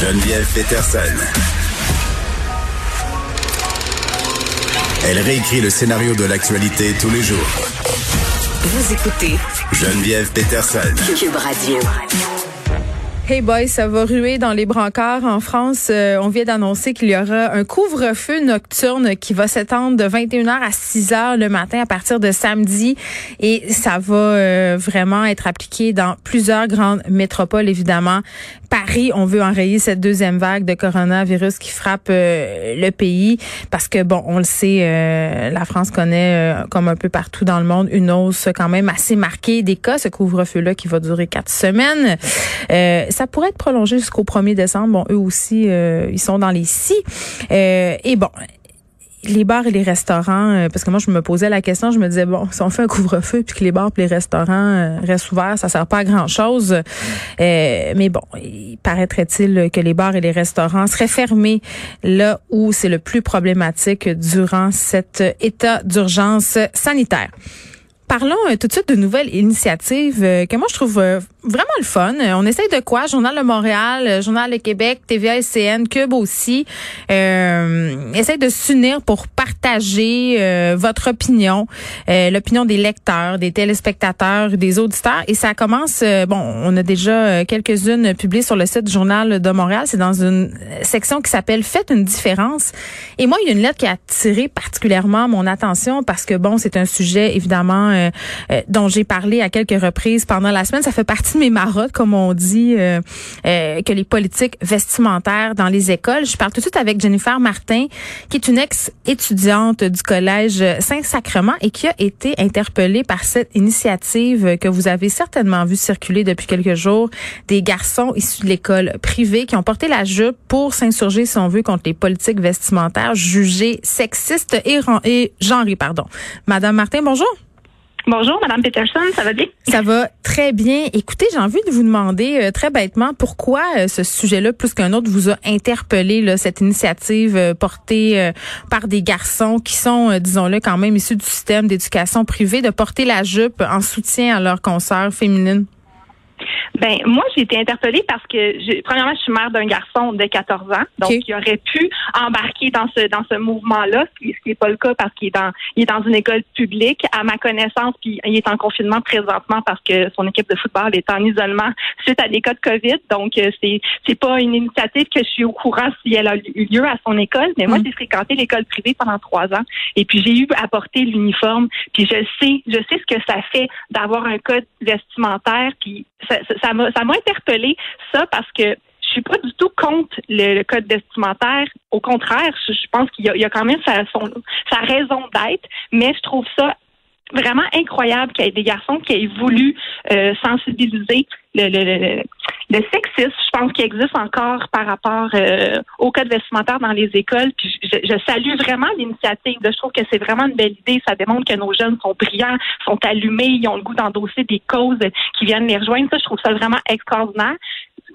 Geneviève Peterson. Elle réécrit le scénario de l'actualité tous les jours. Vous écoutez Geneviève Peterson. Cube Radio. Hey boys, ça va ruer dans les brancards en France. Euh, on vient d'annoncer qu'il y aura un couvre-feu nocturne qui va s'étendre de 21h à 6h le matin à partir de samedi et ça va euh, vraiment être appliqué dans plusieurs grandes métropoles évidemment. Paris, on veut enrayer cette deuxième vague de coronavirus qui frappe euh, le pays parce que bon, on le sait, la France connaît comme un peu partout dans le monde une hausse quand même assez marquée des cas. Ce couvre-feu là qui va durer quatre semaines ça pourrait être prolongé jusqu'au 1er décembre. Bon, eux aussi, euh, ils sont dans les six. Euh, et bon, les bars et les restaurants, euh, parce que moi je me posais la question, je me disais bon, si on fait un couvre-feu puis que les bars et les restaurants restent ouverts, ça sert pas à grand chose. mais bon, il paraîtrait-il que les bars et les restaurants seraient fermés là où c'est le plus problématique durant cet état d'urgence sanitaire? Parlons tout de suite de nouvelles initiatives que moi je trouve vraiment le fun. On essaye de quoi? Journal de Montréal, Journal de Québec, TVA, SCN, Cube aussi. Euh, essaye de s'unir pour partager euh, votre opinion, euh, l'opinion des lecteurs, des téléspectateurs, des auditeurs. Et ça commence, euh, bon, on a déjà quelques-unes publiées sur le site du Journal de Montréal. C'est dans une section qui s'appelle Faites une différence. Et moi, il y a une lettre qui a attiré particulièrement mon attention parce que, bon, c'est un sujet, évidemment, dont j'ai parlé à quelques reprises pendant la semaine. Ça fait partie de mes marottes, comme on dit, euh, euh, que les politiques vestimentaires dans les écoles. Je parle tout de suite avec Jennifer Martin, qui est une ex-étudiante du collège Saint-Sacrement et qui a été interpellée par cette initiative que vous avez certainement vu circuler depuis quelques jours, des garçons issus de l'école privée qui ont porté la jupe pour s'insurger, si on veut, contre les politiques vestimentaires jugées sexistes et, et genrées. Pardon. Madame Martin, bonjour. Bonjour, Madame Peterson, ça va bien? Ça va très bien. Écoutez, j'ai envie de vous demander euh, très bêtement pourquoi euh, ce sujet-là, plus qu'un autre, vous a interpellé là, cette initiative euh, portée par des garçons qui sont, disons-le, quand même issus du système d'éducation privée, de porter la jupe en soutien à leurs consoeurs féminines? Ben moi, j'ai été interpellée parce que premièrement, je suis mère d'un garçon de 14 ans, donc il aurait pu embarquer dans ce dans ce mouvement-là, ce qui n'est pas le cas parce qu'il est dans il est dans une école publique, à ma connaissance, puis il est en confinement présentement parce que son équipe de football est en isolement suite à des cas de COVID. Donc euh, c'est c'est pas une initiative que je suis au courant si elle a eu lieu à son école, mais moi mm. j'ai fréquenté l'école privée pendant trois ans et puis j'ai eu à porter l'uniforme, puis je sais je sais ce que ça fait d'avoir un code vestimentaire, puis ça, m'a ça m'a interpellé ça parce que je suis pas du tout contre le, code vestimentaire. Au contraire, je, pense qu'il y, a quand même sa, sa raison d'être, mais je trouve ça vraiment incroyable qu'il y ait des garçons qui aient voulu euh, sensibiliser le, le, le, sexisme. Je pense qu'il existe encore par rapport euh, au code vestimentaire dans les écoles. Puis je, je salue vraiment l'initiative. Je trouve que c'est vraiment une belle idée. Ça démontre que nos jeunes sont brillants, sont allumés, ils ont le goût d'endosser des causes qui viennent les rejoindre. Ça, je trouve ça vraiment extraordinaire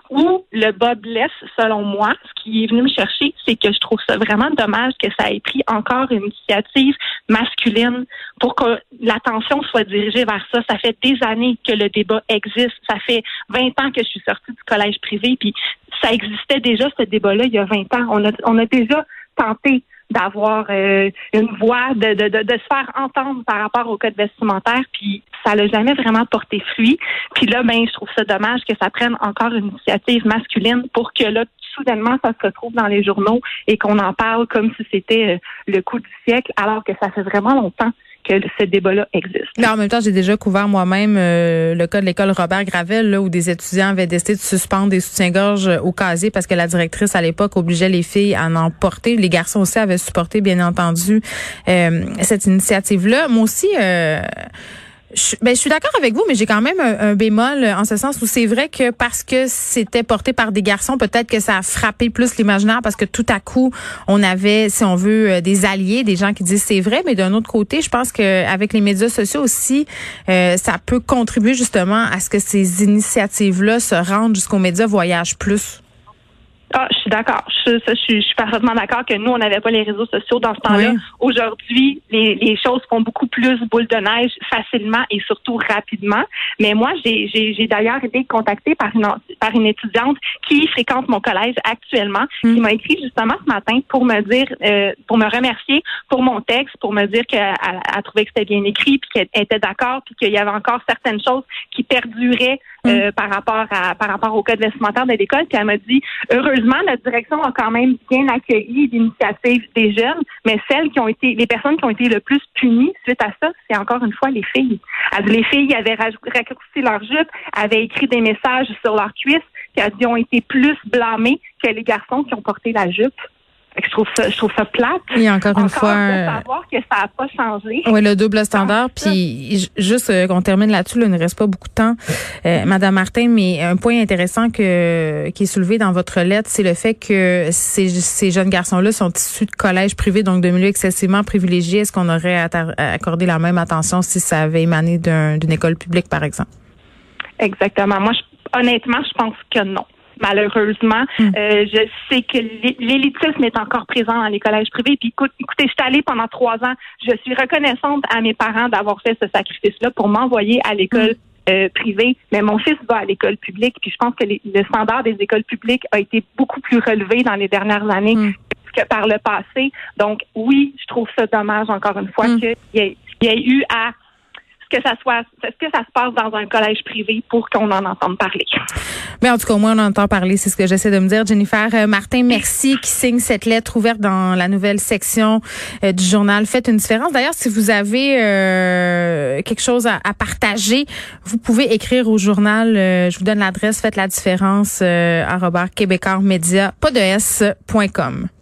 où le bas blesse, selon moi, ce qui est venu me chercher, c'est que je trouve ça vraiment dommage que ça ait pris encore une initiative masculine pour que l'attention soit dirigée vers ça. Ça fait des années que le débat existe. Ça fait 20 ans que je suis sortie du collège privé, puis ça existait déjà, ce débat-là, il y a 20 ans. On a, on a déjà tenté d'avoir euh, une voix, de, de, de, se faire entendre par rapport au code vestimentaire, puis ça n'a jamais vraiment porté fruit. Puis là, ben, je trouve ça dommage que ça prenne encore une initiative masculine pour que là, soudainement, ça se retrouve dans les journaux et qu'on en parle comme si c'était euh, le coup du siècle, alors que ça fait vraiment longtemps que ce débat-là existe. Mais en même temps, j'ai déjà couvert moi-même euh, le cas de l'école Robert Gravel, là, où des étudiants avaient décidé de suspendre des soutiens-gorge au casier parce que la directrice à l'époque obligeait les filles à en porter. Les garçons aussi avaient supporté, bien entendu, euh, cette initiative-là. Moi aussi. Euh, je, ben, je suis d'accord avec vous, mais j'ai quand même un, bémol en ce sens où c'est vrai que parce que c'était porté par des garçons, peut-être que ça a frappé plus l'imaginaire parce que tout à coup, on avait, si on veut, euh, des alliés, des gens qui disent c'est vrai, mais d'un autre côté, je pense qu'avec les médias sociaux aussi, euh, ça peut contribuer justement à ce que ces initiatives-là se rendent jusqu'aux médias voyagent plus. Ah, je suis d'accord. Je, je, suis, je suis parfaitement d'accord que nous, on n'avait pas les réseaux sociaux dans ce temps-là. Aujourd'hui, les, les, choses font beaucoup plus boule de neige facilement et surtout rapidement. Mais moi, j'ai d'ailleurs été contactée par une, par une étudiante qui fréquente mon collège actuellement, qui hmm. m'a écrit justement ce matin pour me dire, euh, pour me remercier pour mon texte, pour me dire qu'elle a trouvé que c'était bien écrit, puis qu'elle était d'accord, puis qu'il y avait encore certaines choses qui perduraient euh, par rapport à par rapport au code vestimentaire de l'école. Puis elle m'a dit heureusement notre direction a quand même bien accueilli l'initiative des jeunes, mais celles qui ont été les personnes qui ont été le plus punies suite à ça, c'est encore une fois les filles. les filles avaient raccourci leur jupe, avaient écrit des messages sur leurs cuisses, qui ont été plus blâmées que les garçons qui ont porté la jupe. Je trouve ça, je trouve ça plate. Et encore une fois, de savoir que ça n'a pas changé. Oui, le double standard. Puis juste euh, qu'on termine là-dessus, il ne reste pas beaucoup de temps, euh, Madame Martin. Mais un point intéressant que qui est soulevé dans votre lettre, c'est le fait que ces, ces jeunes garçons-là sont issus de collèges privés, donc de milieux excessivement privilégiés. Est-ce qu'on aurait accordé la même attention si ça avait émané d'une école publique, par exemple? Exactement. Moi, honnêtement, je pense que non malheureusement. Hmm. Euh, je sais que l'élitisme est encore présent dans les collèges privés. Puis écoute, écoutez, je suis allée pendant trois ans. Je suis reconnaissante à mes parents d'avoir fait ce sacrifice-là pour m'envoyer à l'école. Hmm. Euh, privée, mais mon fils va à l'école publique, puis je pense que le standard des écoles publiques a été beaucoup plus relevé dans les dernières années hmm. que par le passé. Donc oui, je trouve ça dommage encore une fois qu'il y, ait eu à que ça soit, est-ce que ça se passe dans un collège privé pour qu'on en entende parler? Mais en tout cas, au moins, on entend parler. C'est ce que j'essaie de me dire. Jennifer euh, Martin, merci qui signe cette lettre ouverte dans la nouvelle section euh, du journal. Faites une différence. D'ailleurs, si vous avez euh, quelque chose à, partager, vous pouvez écrire au journal. je vous donne l'adresse. Faites la différence. Euh, québécoismedia, pas de.